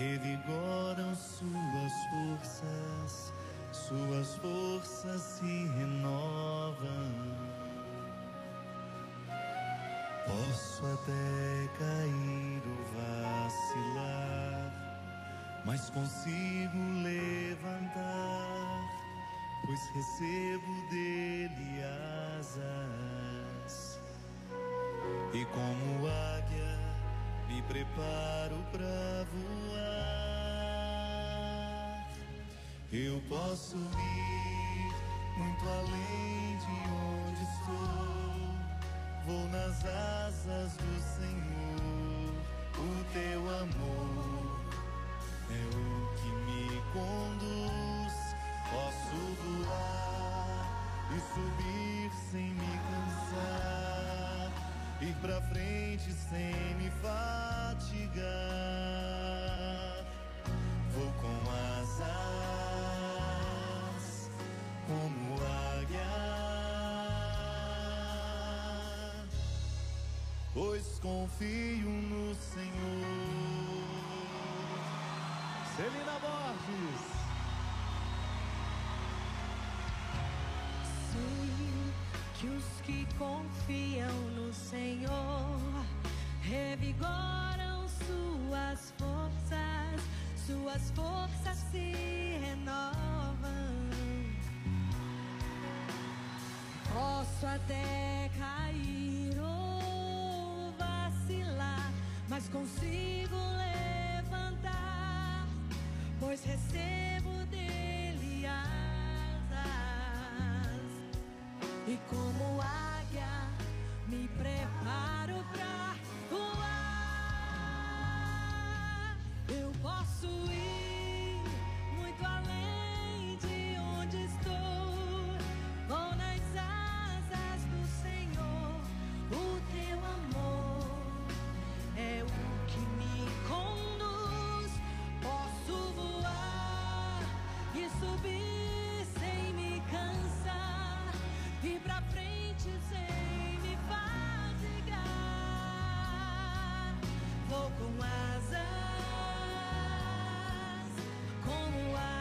revigoram suas forças, suas forças se renovam. Posso até cair ou vacilar, mas consigo levantar, pois recebo dele asas. E como águia, me preparo para voar. Eu posso ir muito além de onde estou. Vou nas asas do Senhor. O teu amor é o que me conduz. Posso voar e subir sem me cansar. Ir pra frente sem me fatigar. Vou com asas como águia, pois confio no Senhor. Celina Borges. Sei que os que confiam no Senhor revigoram suas forças, suas forças se renovam. posso até cair ou vacilar, mas consigo levantar, pois recebo dele asas. E como águia, me preparo pra voar. Eu posso ir muito além de onde estou. Vou com asas como asas.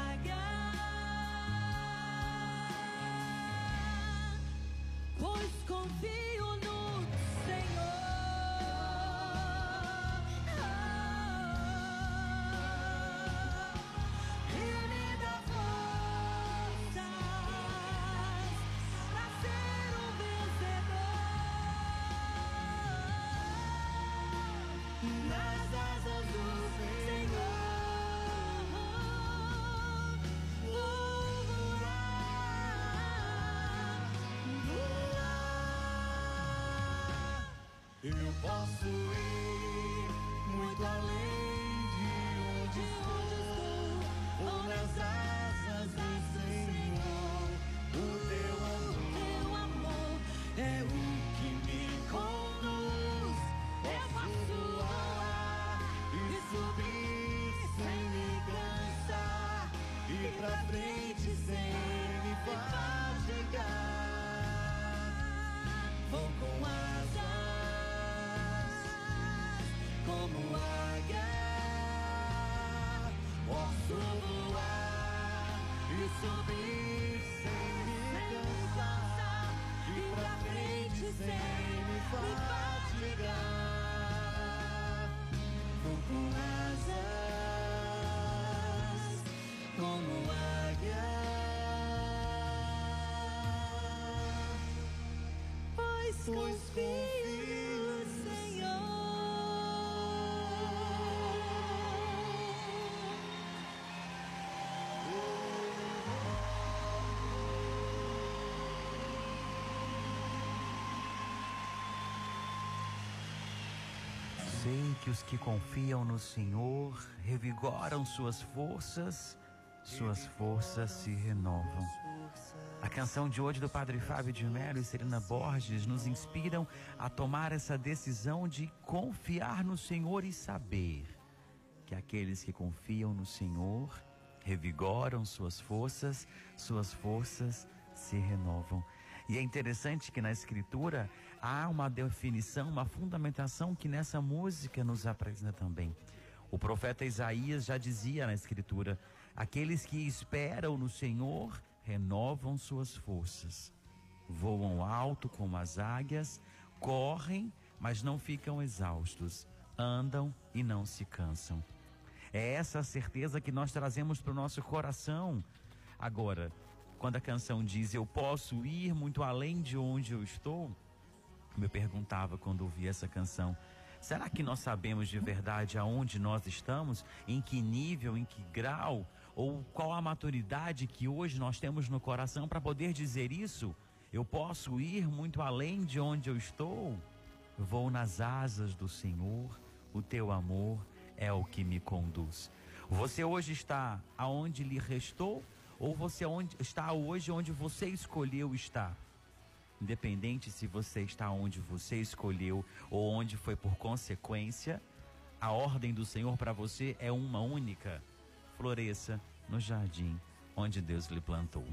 Eu posso ir muito além de onde estou, ou nas áreas. pois confio no Sei que os que confiam no Senhor revigoram suas forças, suas forças se renovam. A canção de hoje do Padre Fábio de Mello e Serena Borges nos inspiram a tomar essa decisão de confiar no Senhor e saber que aqueles que confiam no Senhor revigoram suas forças, suas forças se renovam. E é interessante que na Escritura há uma definição, uma fundamentação que nessa música nos apresenta também. O profeta Isaías já dizia na Escritura: aqueles que esperam no Senhor renovam suas forças, voam alto como as águias, correm, mas não ficam exaustos, andam e não se cansam. É essa a certeza que nós trazemos para o nosso coração. Agora, quando a canção diz eu posso ir muito além de onde eu estou, me perguntava quando ouvi essa canção. Será que nós sabemos de verdade aonde nós estamos? Em que nível, em que grau? Ou qual a maturidade que hoje nós temos no coração para poder dizer isso? Eu posso ir muito além de onde eu estou? Vou nas asas do Senhor, o teu amor é o que me conduz. Você hoje está aonde lhe restou? Ou você está hoje onde você escolheu estar? Independente se você está onde você escolheu ou onde foi por consequência, a ordem do Senhor para você é uma única: floresça no jardim onde Deus lhe plantou.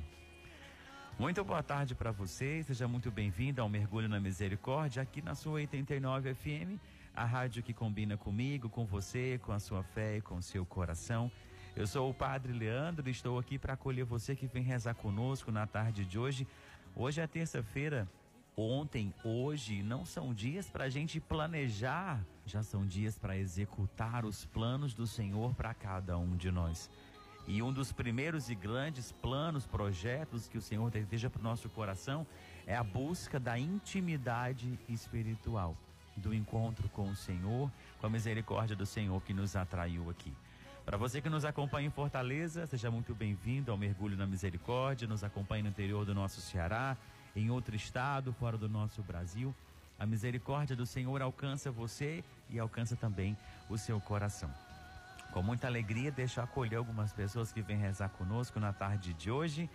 Muito boa tarde para você, seja muito bem-vindo ao Mergulho na Misericórdia aqui na sua 89 FM, a rádio que combina comigo, com você, com a sua fé e com o seu coração. Eu sou o Padre Leandro e estou aqui para acolher você que vem rezar conosco na tarde de hoje Hoje é terça-feira. Ontem, hoje não são dias para a gente planejar, já são dias para executar os planos do Senhor para cada um de nós. E um dos primeiros e grandes planos, projetos que o Senhor deseja para o nosso coração é a busca da intimidade espiritual, do encontro com o Senhor, com a misericórdia do Senhor que nos atraiu aqui. Para você que nos acompanha em Fortaleza, seja muito bem-vindo ao Mergulho na Misericórdia. Nos acompanha no interior do nosso Ceará, em outro estado, fora do nosso Brasil. A misericórdia do Senhor alcança você e alcança também o seu coração. Com muita alegria, deixo acolher algumas pessoas que vêm rezar conosco na tarde de hoje.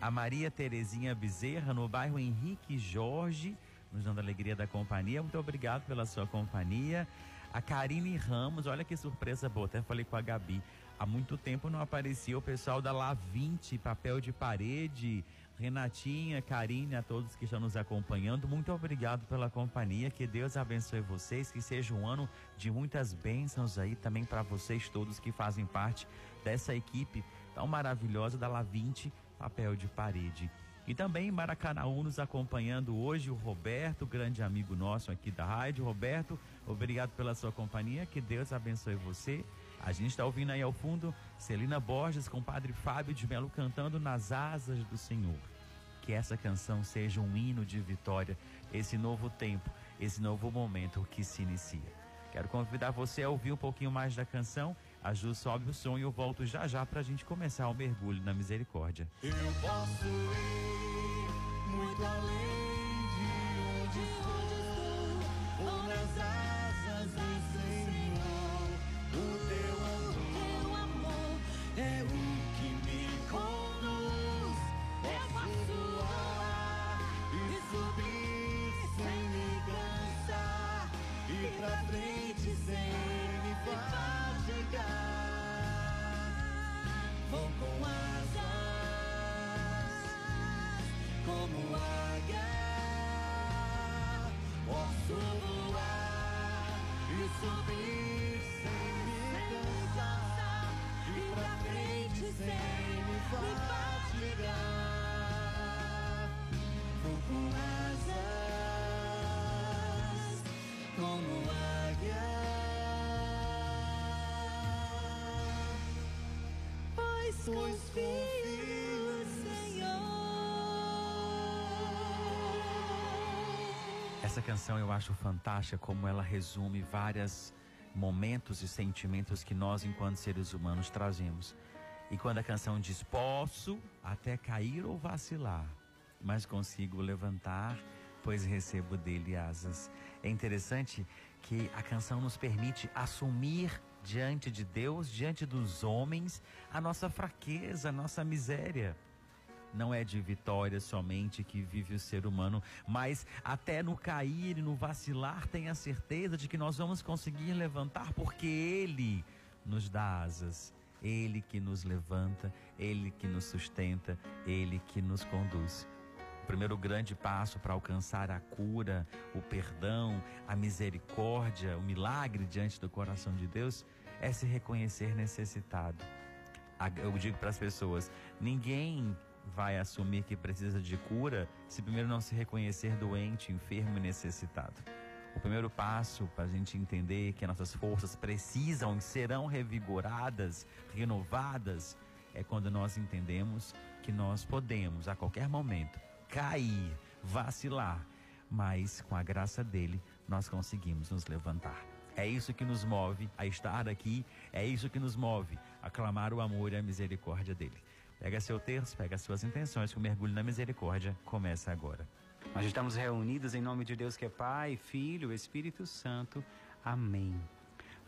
A Maria Terezinha Bezerra, no bairro Henrique Jorge, nos dando alegria da companhia. Muito obrigado pela sua companhia. A Karine Ramos, olha que surpresa boa, até falei com a Gabi. Há muito tempo não aparecia o pessoal da La20, papel de parede. Renatinha, Karine, a todos que estão nos acompanhando, muito obrigado pela companhia. Que Deus abençoe vocês, que seja um ano de muitas bênçãos aí também para vocês todos que fazem parte dessa equipe tão maravilhosa da La20, papel de parede. E também Maracanaú nos acompanhando hoje o Roberto, grande amigo nosso aqui da rádio. Roberto, obrigado pela sua companhia, que Deus abençoe você. A gente está ouvindo aí ao fundo Celina Borges com o padre Fábio de Melo cantando Nas Asas do Senhor. Que essa canção seja um hino de vitória, esse novo tempo, esse novo momento que se inicia. Quero convidar você a ouvir um pouquinho mais da canção a Ju sobe o som e eu volto já já para a gente começar o mergulho na misericórdia. Eu posso ir muito além de onde estou, ou nas asas do Senhor. Vou com asas como águia. Posso voar e subir sem me cansar. E pra frente sem me fatigar. Vou com asas como águia. Pois confio Senhor. Essa canção eu acho fantástica como ela resume vários momentos e sentimentos que nós, enquanto seres humanos, trazemos. E quando a canção diz: Posso até cair ou vacilar, mas consigo levantar, pois recebo dele asas. É interessante que a canção nos permite assumir diante de Deus, diante dos homens, a nossa fraqueza, a nossa miséria. Não é de vitória somente que vive o ser humano, mas até no cair e no vacilar, tenha certeza de que nós vamos conseguir levantar, porque Ele nos dá asas, Ele que nos levanta, Ele que nos sustenta, Ele que nos conduz. Primeiro grande passo para alcançar a cura, o perdão, a misericórdia, o milagre diante do coração de Deus é se reconhecer necessitado. Eu digo para as pessoas: ninguém vai assumir que precisa de cura se primeiro não se reconhecer doente, enfermo e necessitado. O primeiro passo para a gente entender que nossas forças precisam e serão revigoradas, renovadas, é quando nós entendemos que nós podemos, a qualquer momento, cair, vacilar, mas com a graça dele nós conseguimos nos levantar. É isso que nos move a estar aqui, é isso que nos move a clamar o amor e a misericórdia dele. Pega seu terço, pega suas intenções, que o mergulho na misericórdia começa agora. Nós estamos reunidos em nome de Deus que é Pai, Filho, Espírito Santo. Amém.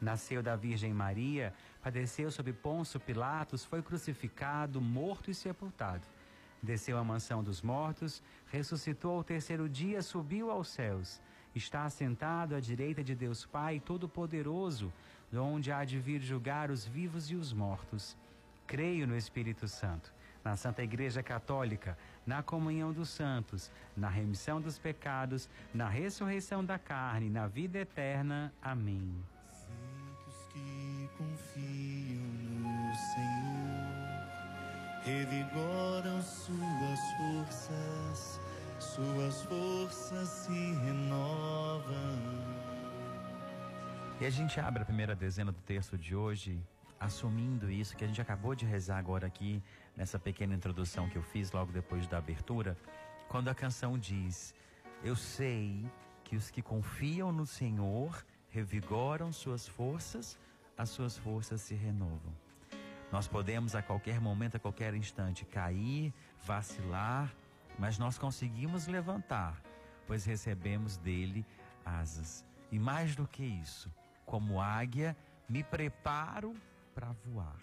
Nasceu da Virgem Maria, padeceu sob Ponço Pilatos, foi crucificado, morto e sepultado. Desceu à mansão dos mortos, ressuscitou ao terceiro dia, subiu aos céus. Está assentado à direita de Deus Pai Todo-Poderoso, onde há de vir julgar os vivos e os mortos. Creio no Espírito Santo, na Santa Igreja Católica, na comunhão dos santos, na remissão dos pecados, na ressurreição da carne, na vida eterna. Amém. Que confiam no Senhor revigoram suas forças, suas forças se renovam. E a gente abre a primeira dezena do texto de hoje, assumindo isso que a gente acabou de rezar agora aqui nessa pequena introdução que eu fiz logo depois da abertura, quando a canção diz: Eu sei que os que confiam no Senhor revigoram suas forças, as suas forças se renovam. Nós podemos a qualquer momento, a qualquer instante cair, vacilar, mas nós conseguimos levantar, pois recebemos dele asas. E mais do que isso, como águia, me preparo para voar.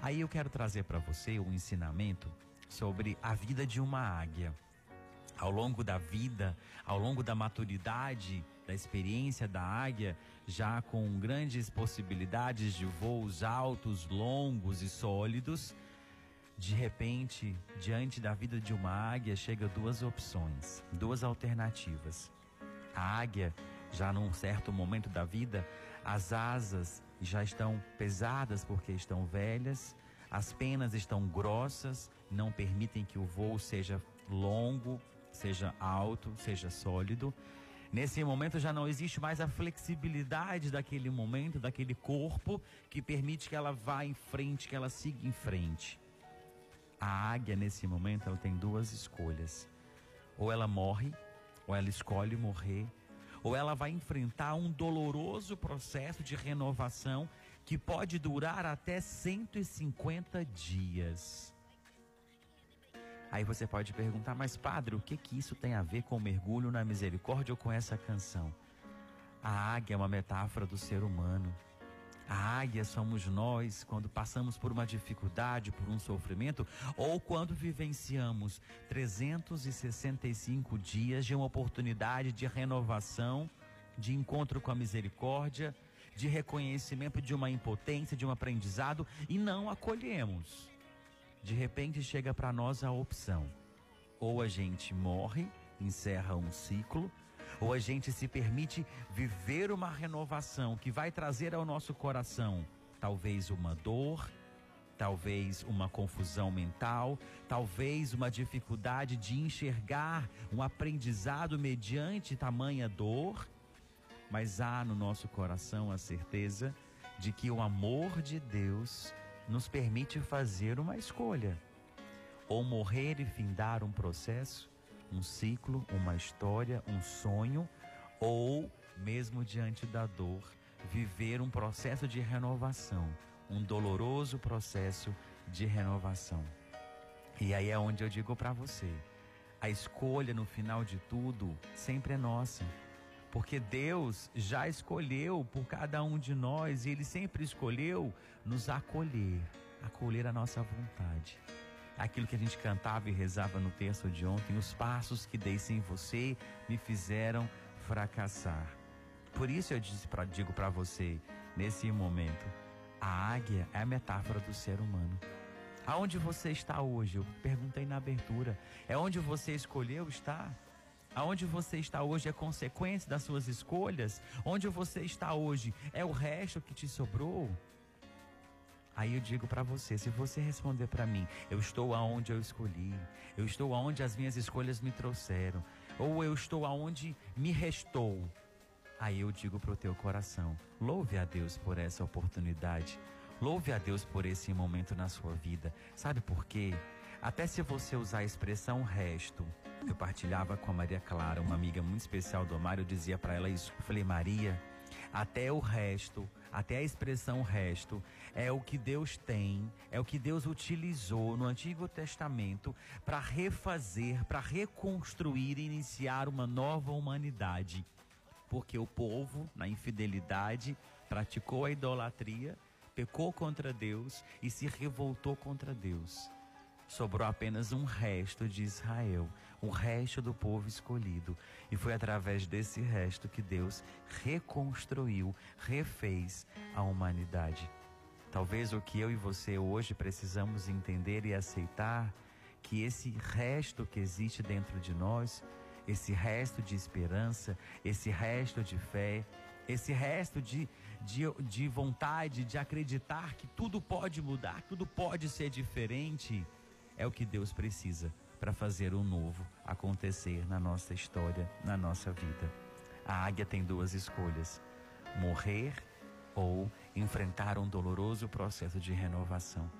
Aí eu quero trazer para você um ensinamento sobre a vida de uma águia. Ao longo da vida, ao longo da maturidade, da experiência da águia, já com grandes possibilidades de voos altos, longos e sólidos, de repente, diante da vida de uma águia, chega duas opções, duas alternativas. A águia, já num certo momento da vida, as asas já estão pesadas porque estão velhas, as penas estão grossas, não permitem que o voo seja longo, seja alto, seja sólido. Nesse momento já não existe mais a flexibilidade daquele momento, daquele corpo que permite que ela vá em frente, que ela siga em frente. A águia nesse momento ela tem duas escolhas. Ou ela morre, ou ela escolhe morrer ou ela vai enfrentar um doloroso processo de renovação que pode durar até 150 dias. Aí você pode perguntar, mas padre, o que que isso tem a ver com o mergulho na misericórdia ou com essa canção? A águia é uma metáfora do ser humano. A águia somos nós quando passamos por uma dificuldade, por um sofrimento, ou quando vivenciamos 365 dias de uma oportunidade de renovação, de encontro com a misericórdia, de reconhecimento de uma impotência, de um aprendizado e não acolhemos. De repente chega para nós a opção: ou a gente morre, encerra um ciclo, ou a gente se permite viver uma renovação que vai trazer ao nosso coração talvez uma dor, talvez uma confusão mental, talvez uma dificuldade de enxergar um aprendizado mediante tamanha dor, mas há no nosso coração a certeza de que o amor de Deus nos permite fazer uma escolha: ou morrer e findar um processo, um ciclo, uma história, um sonho, ou, mesmo diante da dor, viver um processo de renovação, um doloroso processo de renovação. E aí é onde eu digo para você: a escolha no final de tudo sempre é nossa. Porque Deus já escolheu por cada um de nós e Ele sempre escolheu nos acolher, acolher a nossa vontade. Aquilo que a gente cantava e rezava no texto de ontem, os passos que dei sem você me fizeram fracassar. Por isso eu pra, digo para você, nesse momento, a águia é a metáfora do ser humano. Aonde você está hoje? Eu perguntei na abertura. É onde você escolheu estar? Aonde você está hoje é consequência das suas escolhas? Onde você está hoje é o resto que te sobrou? Aí eu digo para você, se você responder para mim, eu estou aonde eu escolhi, eu estou aonde as minhas escolhas me trouxeram, ou eu estou aonde me restou, Aí eu digo para o teu coração: louve a Deus por essa oportunidade. Louve a Deus por esse momento na sua vida. Sabe por quê? Até se você usar a expressão resto, eu partilhava com a Maria Clara, uma amiga muito especial do Mário, eu dizia para ela isso. Eu falei, Maria, até o resto, até a expressão resto, é o que Deus tem, é o que Deus utilizou no Antigo Testamento para refazer, para reconstruir e iniciar uma nova humanidade porque o povo, na infidelidade, praticou a idolatria, pecou contra Deus e se revoltou contra Deus. Sobrou apenas um resto de Israel, o resto do povo escolhido. E foi através desse resto que Deus reconstruiu, refez a humanidade. Talvez o que eu e você hoje precisamos entender e aceitar que esse resto que existe dentro de nós esse resto de esperança, esse resto de fé, esse resto de, de, de vontade de acreditar que tudo pode mudar, tudo pode ser diferente, é o que Deus precisa para fazer o novo acontecer na nossa história, na nossa vida. A águia tem duas escolhas: morrer ou enfrentar um doloroso processo de renovação.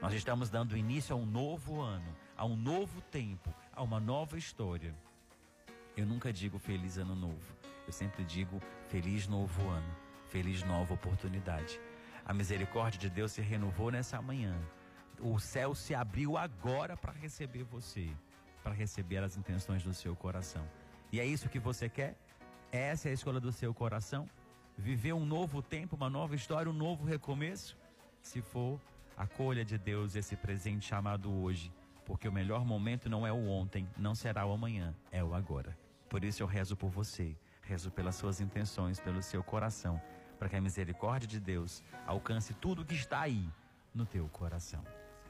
Nós estamos dando início a um novo ano, a um novo tempo, a uma nova história. Eu nunca digo feliz ano novo. Eu sempre digo feliz novo ano, feliz nova oportunidade. A misericórdia de Deus se renovou nessa manhã. O céu se abriu agora para receber você, para receber as intenções do seu coração. E é isso que você quer? Essa é a escolha do seu coração? Viver um novo tempo, uma nova história, um novo recomeço? Se for, acolha de Deus esse presente chamado hoje, porque o melhor momento não é o ontem, não será o amanhã, é o agora. Por isso eu rezo por você, rezo pelas suas intenções, pelo seu coração, para que a misericórdia de Deus alcance tudo que está aí no teu coração.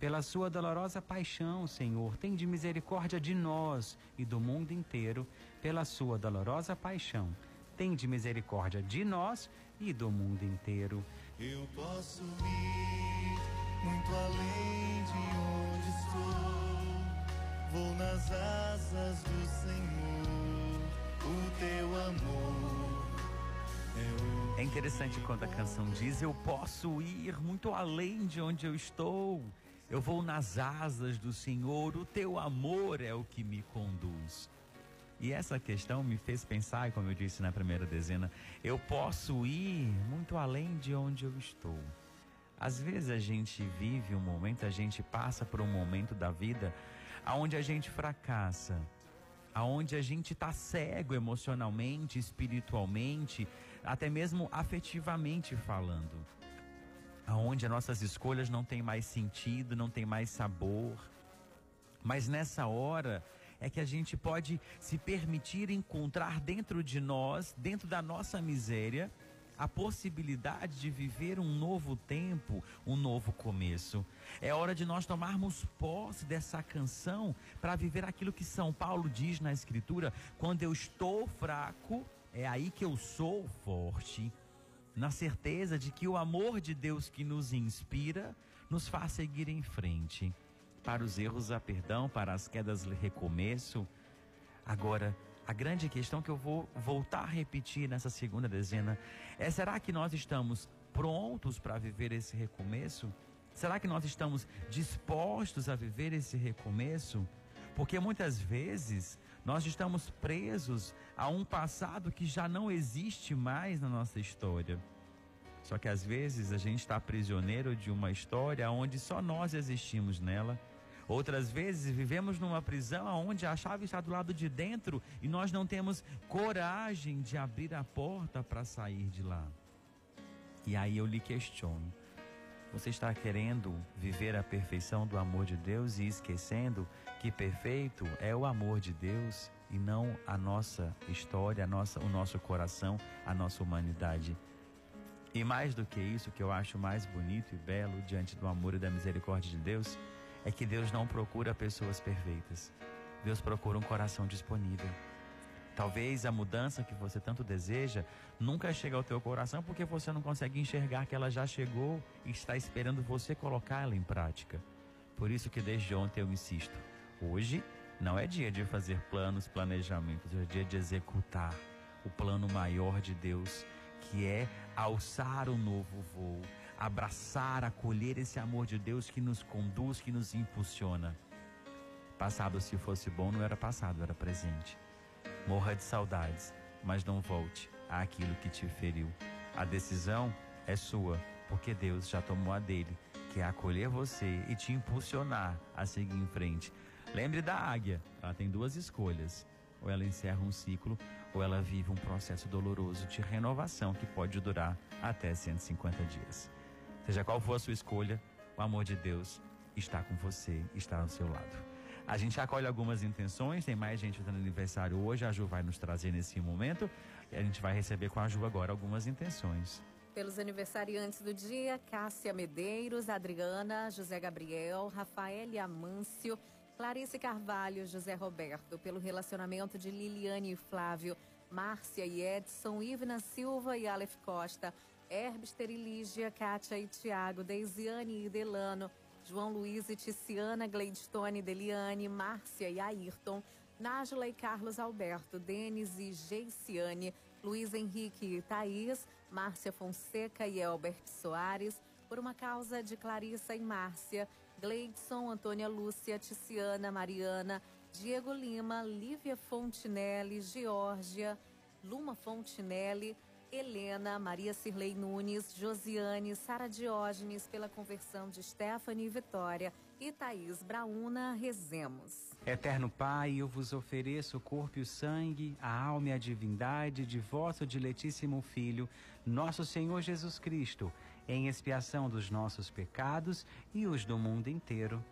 Pela sua dolorosa paixão, Senhor, tende misericórdia de nós e do mundo inteiro. Pela sua dolorosa paixão, tende misericórdia de nós e do mundo inteiro. Eu posso ir muito além de onde estou. Vou nas asas do Senhor, o teu amor. É, o é interessante quando a canção diz: Eu posso ir muito além de onde eu estou. Eu vou nas asas do Senhor, o teu amor é o que me conduz. E essa questão me fez pensar, como eu disse na primeira dezena, eu posso ir muito além de onde eu estou. Às vezes a gente vive um momento, a gente passa por um momento da vida aonde a gente fracassa, aonde a gente está cego emocionalmente, espiritualmente, até mesmo afetivamente falando, aonde as nossas escolhas não têm mais sentido, não tem mais sabor. Mas nessa hora é que a gente pode se permitir encontrar dentro de nós, dentro da nossa miséria, a possibilidade de viver um novo tempo, um novo começo. É hora de nós tomarmos posse dessa canção para viver aquilo que São Paulo diz na Escritura: quando eu estou fraco, é aí que eu sou forte. Na certeza de que o amor de Deus que nos inspira nos faz seguir em frente. Para os erros há perdão, para as quedas recomeço. Agora, a grande questão que eu vou voltar a repetir nessa segunda dezena é: será que nós estamos prontos para viver esse recomeço? Será que nós estamos dispostos a viver esse recomeço? Porque muitas vezes nós estamos presos a um passado que já não existe mais na nossa história. Só que às vezes a gente está prisioneiro de uma história onde só nós existimos nela Outras vezes vivemos numa prisão onde a chave está do lado de dentro e nós não temos coragem de abrir a porta para sair de lá. E aí eu lhe questiono: você está querendo viver a perfeição do amor de Deus e esquecendo que perfeito é o amor de Deus e não a nossa história, a nossa, o nosso coração, a nossa humanidade? E mais do que isso, que eu acho mais bonito e belo diante do amor e da misericórdia de Deus, é que Deus não procura pessoas perfeitas. Deus procura um coração disponível. Talvez a mudança que você tanto deseja nunca chegue ao teu coração porque você não consegue enxergar que ela já chegou e está esperando você colocá-la em prática. Por isso que desde ontem eu insisto. Hoje não é dia de fazer planos, planejamentos, é dia de executar o plano maior de Deus, que é alçar o um novo voo, abraçar, acolher esse amor de Deus que nos conduz, que nos impulsiona. Passado, se fosse bom, não era passado, era presente. Morra de saudades, mas não volte àquilo que te feriu. A decisão é sua, porque Deus já tomou a dele, que é acolher você e te impulsionar a seguir em frente. Lembre da águia, ela tem duas escolhas. Ou ela encerra um ciclo, ou ela vive um processo doloroso de renovação que pode durar até 150 dias. Seja qual for a sua escolha, o amor de Deus está com você, está ao seu lado. A gente acolhe algumas intenções, tem mais gente fazendo aniversário hoje, a Ju vai nos trazer nesse momento e a gente vai receber com a Ju agora algumas intenções. Pelos aniversariantes do dia, Cássia Medeiros, Adriana, José Gabriel, Rafael Amâncio, Clarice Carvalho, José Roberto, pelo relacionamento de Liliane e Flávio, Márcia e Edson, Ivna Silva e Aleph Costa, Herbster e Lígia, Kátia e Tiago, Deisiane e Delano, João Luiz e Ticiana, Gleidstone, Deliane, Márcia e Ayrton, Nájula e Carlos Alberto, Denis e Geiciane, Luiz Henrique e Thaís, Márcia Fonseca e Elbert Soares, por uma causa de Clarissa e Márcia, Gleidson, Antônia Lúcia, Ticiana, Mariana, Diego Lima, Lívia Fontinelli, Geórgia, Luma Fontinelli, Helena, Maria Cirlei Nunes, Josiane, Sara Diógenes pela conversão de Stephanie Vitória e Thaís Brauna, rezemos. Eterno Pai, eu vos ofereço o corpo e o sangue, a alma e a divindade de vosso diletíssimo Filho, nosso Senhor Jesus Cristo, em expiação dos nossos pecados e os do mundo inteiro.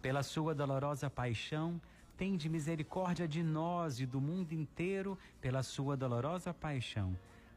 Pela sua dolorosa paixão, tende misericórdia de nós e do mundo inteiro pela sua dolorosa paixão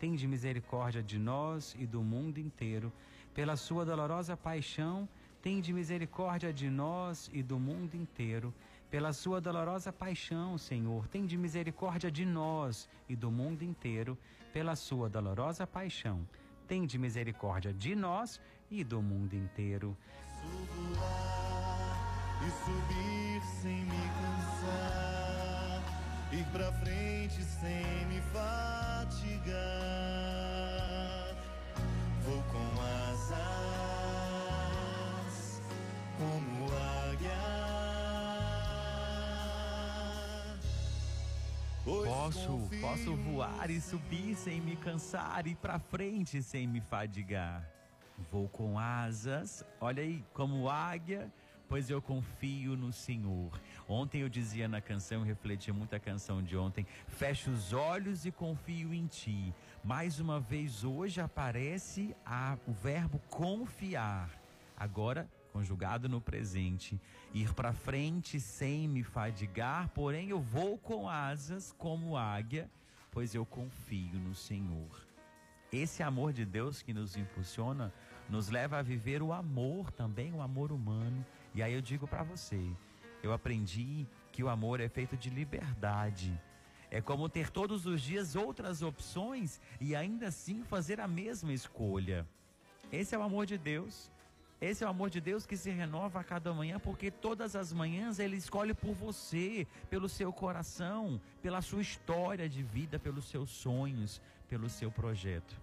Tende misericórdia de nós e do mundo inteiro, pela sua dolorosa paixão. Tende misericórdia de nós e do mundo inteiro, pela sua dolorosa paixão, Senhor. Tende misericórdia de nós e do mundo inteiro, pela sua dolorosa paixão. Tende misericórdia de nós e do mundo inteiro. e subir sem me cansar, ir pra frente sem me fatigar. Vou com asas como águia. Pois Posso, posso voar e subir sem me cansar e para frente sem me fadigar. Vou com asas, olha aí, como águia, pois eu confio no Senhor. Ontem eu dizia na canção, refleti muito a canção de ontem, fecho os olhos e confio em ti. Mais uma vez hoje aparece a- o verbo confiar. Agora conjugado no presente, ir para frente sem me fadigar, porém eu vou com asas como águia, pois eu confio no Senhor. Esse amor de Deus que nos impulsiona nos leva a viver o amor também, o amor humano. E aí eu digo para você, eu aprendi que o amor é feito de liberdade. É como ter todos os dias outras opções e ainda assim fazer a mesma escolha. Esse é o amor de Deus. Esse é o amor de Deus que se renova a cada manhã, porque todas as manhãs Ele escolhe por você, pelo seu coração, pela sua história de vida, pelos seus sonhos, pelo seu projeto.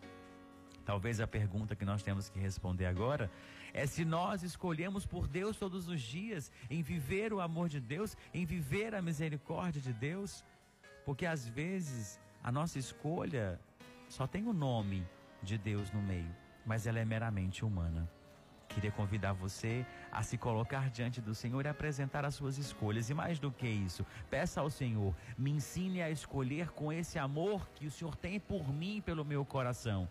Talvez a pergunta que nós temos que responder agora é se nós escolhemos por Deus todos os dias, em viver o amor de Deus, em viver a misericórdia de Deus, porque às vezes a nossa escolha só tem o nome de Deus no meio, mas ela é meramente humana. Queria convidar você a se colocar diante do Senhor e apresentar as suas escolhas. E mais do que isso, peça ao Senhor, me ensine a escolher com esse amor que o Senhor tem por mim, pelo meu coração.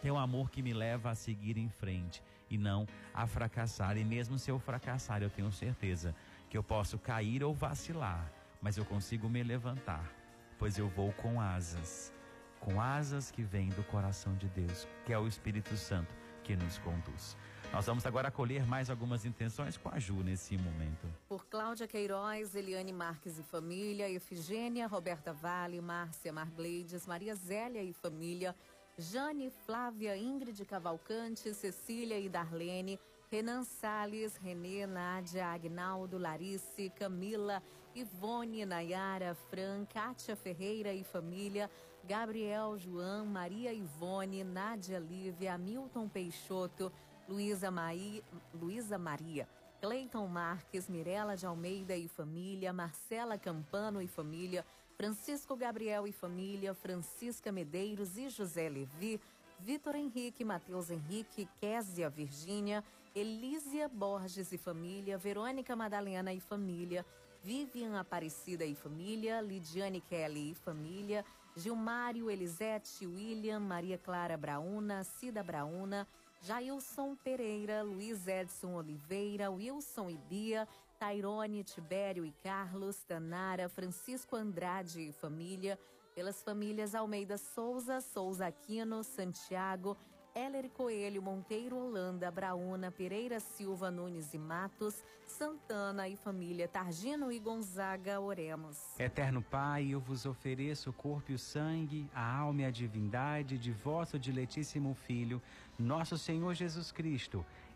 Tem um amor que me leva a seguir em frente e não a fracassar. E mesmo se eu fracassar, eu tenho certeza que eu posso cair ou vacilar, mas eu consigo me levantar, pois eu vou com asas, com asas que vêm do coração de Deus, que é o Espírito Santo que nos conduz. Nós vamos agora acolher mais algumas intenções com a Ju nesse momento. Por Cláudia Queiroz, Eliane Marques e família, Efigênia, Roberta Vale, Márcia Margleides, Maria Zélia e família, Jane, Flávia, Ingrid Cavalcante, Cecília e Darlene, Renan Salles, Renê, Nádia, Agnaldo, Larice, Camila, Ivone, Nayara, Fran, Kátia Ferreira e família, Gabriel, João, Maria Ivone, Nádia Lívia, Milton Peixoto, Luísa Maí- Luísa Maria, Cleiton Marques, Mirela de Almeida e família, Marcela Campano e família, Francisco Gabriel e família, Francisca Medeiros e José Levi, Vitor Henrique, Matheus Henrique, Késia Virgínia, Elísia Borges e família, Verônica Madalena e família, Vivian Aparecida e família, Lidiane Kelly e família, Gilmário Elisete, William, Maria Clara Brauna, Cida Brauna, Jailson Pereira, Luiz Edson Oliveira, Wilson e Bia, Tairone, Tibério e Carlos, Tanara, Francisco Andrade e família, pelas famílias Almeida Souza, Souza Aquino, Santiago, Heller Coelho, Monteiro Holanda, Brauna, Pereira Silva, Nunes e Matos, Santana e família Targino e Gonzaga, oremos. Eterno Pai, eu vos ofereço o corpo e o sangue, a alma e a divindade de vosso diletíssimo Filho, nosso Senhor Jesus Cristo,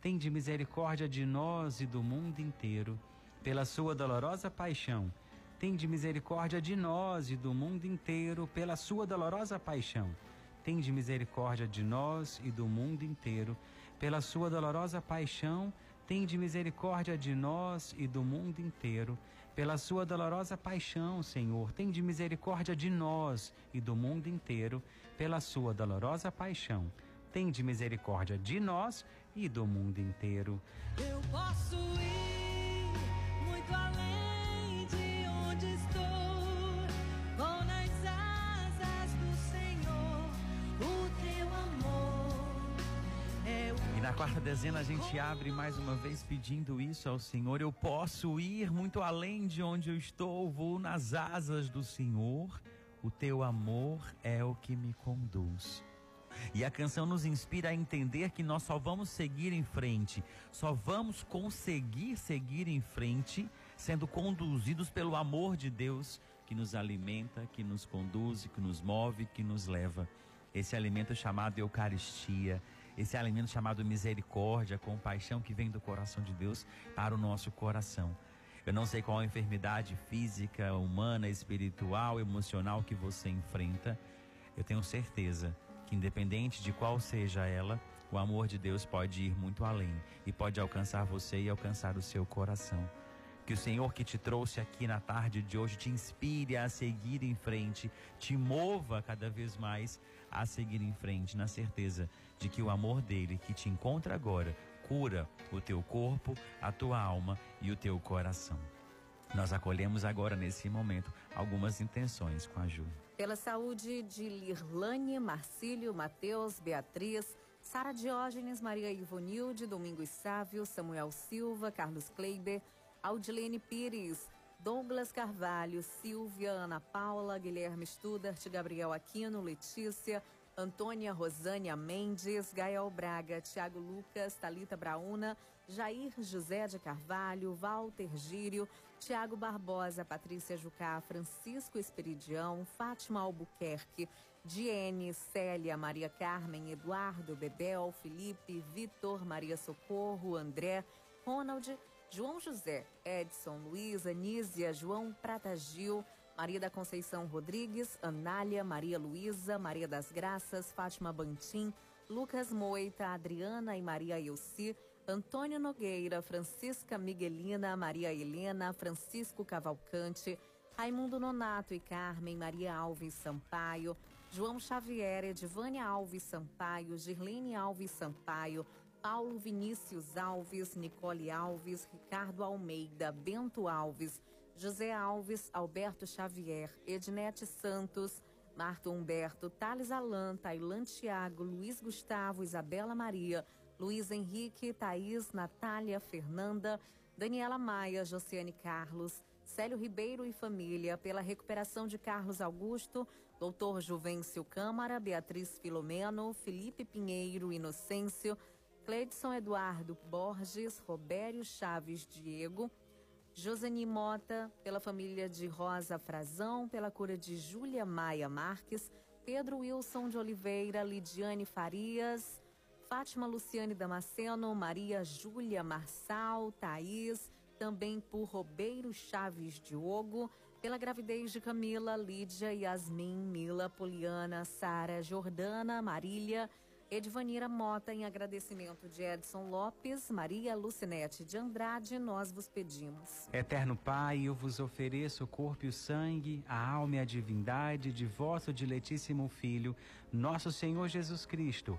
Tende misericórdia de nós e do mundo inteiro, pela sua dolorosa paixão. Tende misericórdia de nós e do mundo inteiro, pela sua dolorosa paixão. Tende misericórdia de nós e do mundo inteiro, pela sua dolorosa paixão. Tende misericórdia de nós e do mundo inteiro, Pela sua dolorosa paixão, Senhor, tem de misericórdia de nós e do mundo inteiro. Pela sua dolorosa paixão, tem de misericórdia de nós e do mundo inteiro. Eu posso ir muito além de onde estou, vou nas asas do Senhor, o teu amor é o E na quarta dezena a gente abre mais uma vez pedindo isso ao Senhor. Eu posso ir muito além de onde eu estou, vou nas asas do Senhor. O teu amor é o que me conduz. E a canção nos inspira a entender que nós só vamos seguir em frente, só vamos conseguir seguir em frente sendo conduzidos pelo amor de Deus que nos alimenta, que nos conduz, que nos move, que nos leva. Esse alimento chamado Eucaristia, esse alimento chamado misericórdia, compaixão que vem do coração de Deus para o nosso coração. Eu não sei qual a enfermidade física, humana, espiritual, emocional que você enfrenta. Eu tenho certeza que, independente de qual seja ela, o amor de Deus pode ir muito além e pode alcançar você e alcançar o seu coração. Que o Senhor que te trouxe aqui na tarde de hoje te inspire a seguir em frente, te mova cada vez mais a seguir em frente, na certeza de que o amor dele que te encontra agora cura o teu corpo, a tua alma e o teu coração. Nós acolhemos agora, nesse momento, algumas intenções com a Ju. Pela saúde de Lirlane, Marcílio, Matheus, Beatriz, Sara Diógenes, Maria Ivonilde, Domingos Sávio, Samuel Silva, Carlos Kleiber, Audilene Pires, Douglas Carvalho, Silvia, Ana Paula, Guilherme Studart, Gabriel Aquino, Letícia, Antônia Rosânia Mendes, Gael Braga, Tiago Lucas, Talita Brauna, Jair José de Carvalho, Walter Gírio, Tiago Barbosa, Patrícia Jucá, Francisco Esperidião, Fátima Albuquerque, Diene, Célia, Maria Carmen, Eduardo, Bebel, Felipe, Vitor, Maria Socorro, André, Ronald, João José, Edson, Luísa, Nízia, João Prata Gil, Maria da Conceição Rodrigues, Anália, Maria Luísa, Maria das Graças, Fátima Bantim, Lucas Moita, Adriana e Maria Elci, Antônio Nogueira, Francisca Miguelina, Maria Helena, Francisco Cavalcante, Raimundo Nonato e Carmen, Maria Alves Sampaio, João Xavier, Edvânia Alves Sampaio, Girlene Alves Sampaio, Paulo Vinícius Alves, Nicole Alves, Ricardo Almeida, Bento Alves, José Alves, Alberto Xavier, Ednete Santos, Marto Humberto, Thales Alan, Tailan Tiago, Luiz Gustavo, Isabela Maria, Luiz Henrique, Thaís, Natália, Fernanda, Daniela Maia, Josiane Carlos, Célio Ribeiro e família, pela recuperação de Carlos Augusto, doutor Juvencio Câmara, Beatriz Filomeno, Felipe Pinheiro, Inocêncio, Cleidson Eduardo Borges, Robério Chaves Diego, Josani Mota, pela família de Rosa Frazão, pela cura de Júlia Maia Marques, Pedro Wilson de Oliveira, Lidiane Farias, Fátima Luciane Damasceno, Maria Júlia Marçal, Thaís, também por Robeiro Chaves Diogo, pela gravidez de Camila, Lídia, Yasmin, Mila, Poliana, Sara, Jordana, Marília, Edvanira Mota, em agradecimento de Edson Lopes, Maria Lucinete de Andrade, nós vos pedimos. Eterno Pai, eu vos ofereço o corpo e o sangue, a alma e a divindade de vosso diletíssimo Filho, nosso Senhor Jesus Cristo,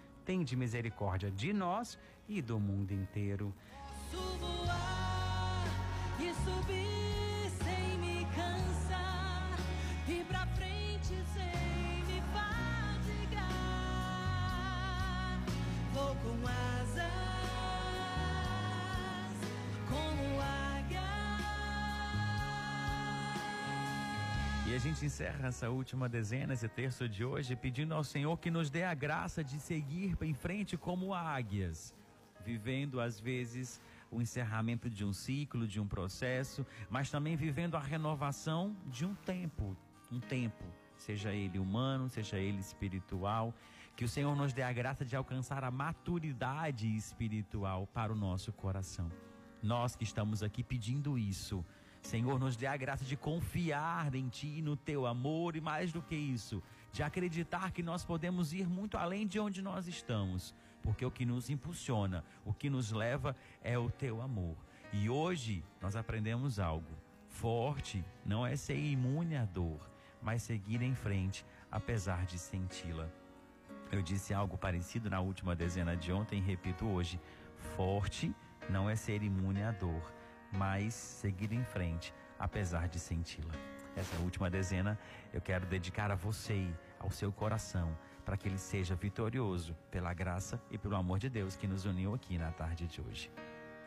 Tende misericórdia de nós e do mundo inteiro. voar e E a gente encerra essa última dezena, esse terço de hoje, pedindo ao Senhor que nos dê a graça de seguir em frente como águias, vivendo às vezes o encerramento de um ciclo, de um processo, mas também vivendo a renovação de um tempo, um tempo, seja ele humano, seja ele espiritual, que o Senhor nos dê a graça de alcançar a maturidade espiritual para o nosso coração. Nós que estamos aqui pedindo isso, Senhor, nos dê a graça de confiar em Ti, no Teu amor e mais do que isso, de acreditar que nós podemos ir muito além de onde nós estamos, porque o que nos impulsiona, o que nos leva é o Teu amor. E hoje nós aprendemos algo. Forte não é ser imune à dor, mas seguir em frente apesar de senti-la. Eu disse algo parecido na última dezena de ontem e repito hoje. Forte não é ser imune à dor, mas seguir em frente, apesar de senti-la. Essa última dezena eu quero dedicar a você, ao seu coração, para que ele seja vitorioso pela graça e pelo amor de Deus que nos uniu aqui na tarde de hoje.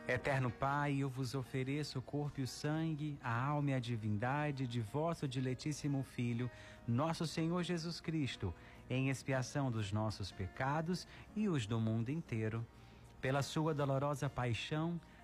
Eterno Pai, eu vos ofereço o corpo e o sangue, a alma e a divindade de vosso diletíssimo Filho, nosso Senhor Jesus Cristo, em expiação dos nossos pecados e os do mundo inteiro. Pela sua dolorosa paixão,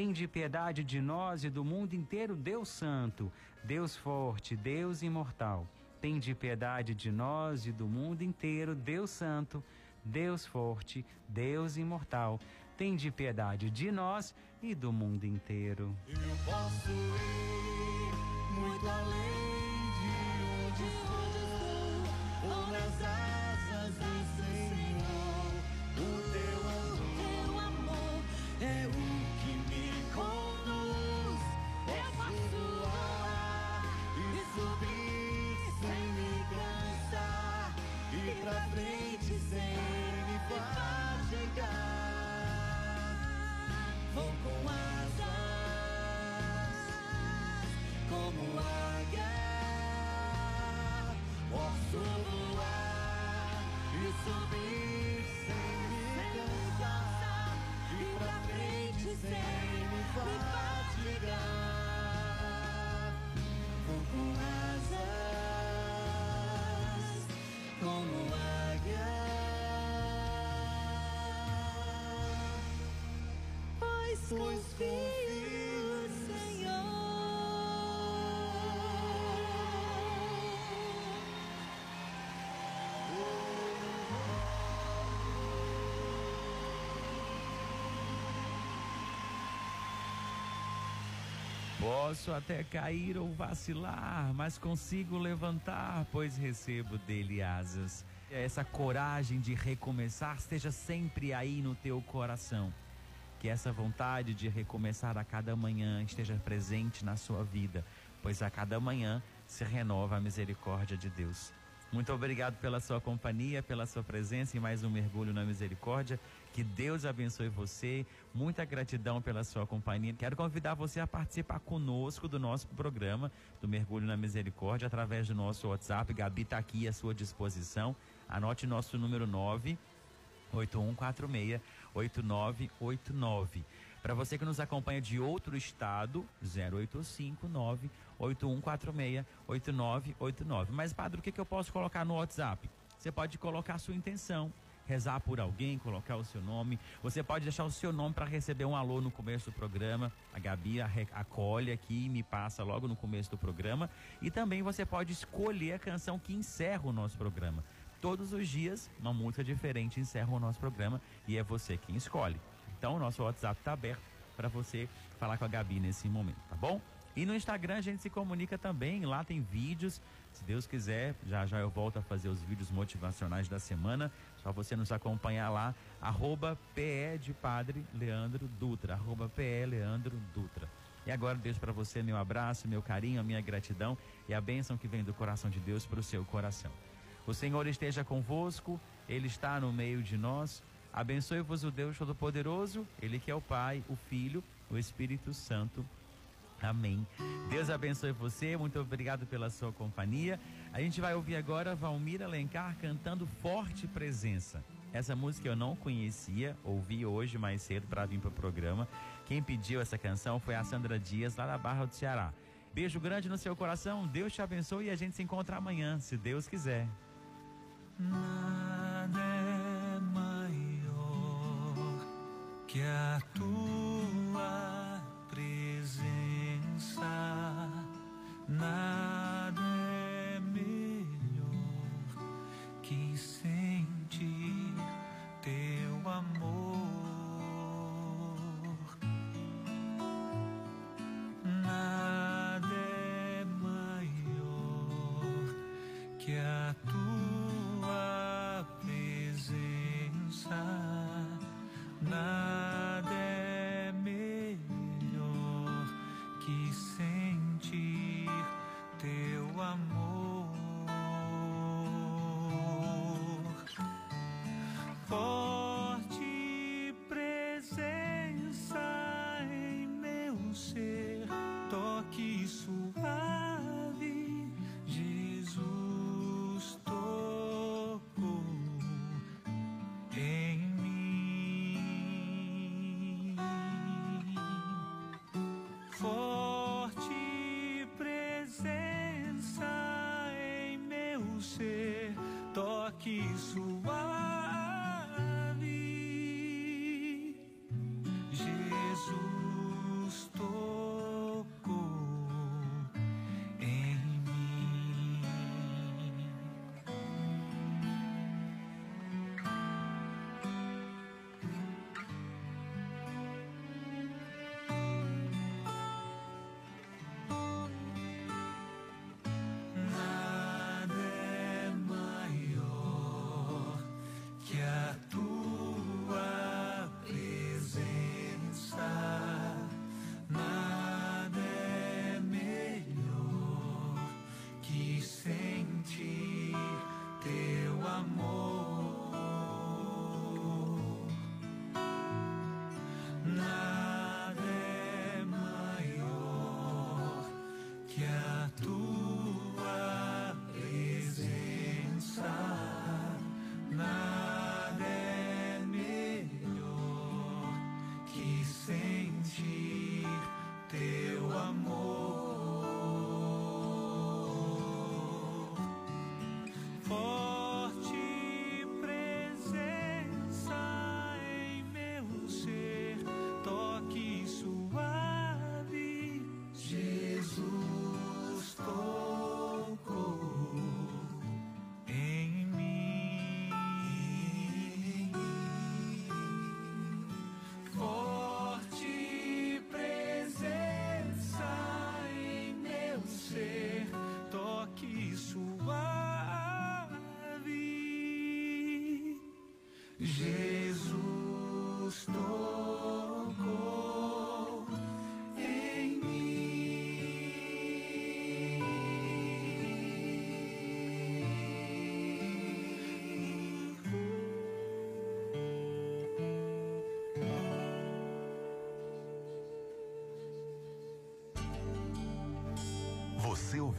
Tende piedade de nós e do mundo inteiro, Deus Santo, Deus Forte, Deus Imortal. Tende piedade de nós e do mundo inteiro, Deus Santo, Deus Forte, Deus Imortal. Tende piedade de nós e do mundo inteiro. Eu posso ir muito além de onde estou, ou nas asas Pois confio no Senhor. Posso até cair ou vacilar, mas consigo levantar, pois recebo dele asas. Essa coragem de recomeçar esteja sempre aí no teu coração. Que essa vontade de recomeçar a cada manhã esteja presente na sua vida, pois a cada manhã se renova a misericórdia de Deus. Muito obrigado pela sua companhia, pela sua presença em mais um mergulho na misericórdia. Que Deus abençoe você. Muita gratidão pela sua companhia. Quero convidar você a participar conosco do nosso programa do Mergulho na Misericórdia através do nosso WhatsApp. Gabi está aqui à sua disposição. Anote nosso número 9 8146 8989. Para você que nos acompanha de outro estado, 0859 8146 8989. Mas, padre, o que, que eu posso colocar no WhatsApp? você pode colocar a sua intenção, rezar por alguém, colocar o seu nome. Você pode deixar o seu nome para receber um alô no começo do programa. A Gabi acolhe aqui e me passa logo no começo do programa. E também você pode escolher a canção que encerra o nosso programa. Todos os dias, uma música diferente encerra o nosso programa e é você quem escolhe. Então, o nosso WhatsApp está aberto para você falar com a Gabi nesse momento, tá bom? E no Instagram a gente se comunica também, lá tem vídeos. Se Deus quiser, já já eu volto a fazer os vídeos motivacionais da semana. Só você nos acompanhar lá, arroba PE de Padre Leandro Dutra, arroba PE Leandro Dutra. E agora deixo para você meu abraço, meu carinho, a minha gratidão e a bênção que vem do coração de Deus para o seu coração. O Senhor esteja convosco, Ele está no meio de nós. Abençoe-vos o Deus Todo-Poderoso, Ele que é o Pai, o Filho, o Espírito Santo. Amém. Deus abençoe você, muito obrigado pela sua companhia. A gente vai ouvir agora Valmir Alencar cantando Forte Presença. Essa música eu não conhecia, ouvi hoje mais cedo para vir para o programa. Quem pediu essa canção foi a Sandra Dias, lá da Barra do Ceará. Beijo grande no seu coração, Deus te abençoe e a gente se encontra amanhã, se Deus quiser. Nada é maior que a tua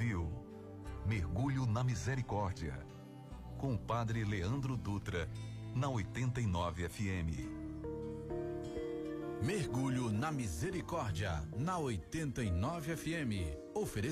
ouviu Mergulho na Misericórdia com o Padre Leandro Dutra na 89 FM. Mergulho na Misericórdia, na 89 FM. Oferecimento.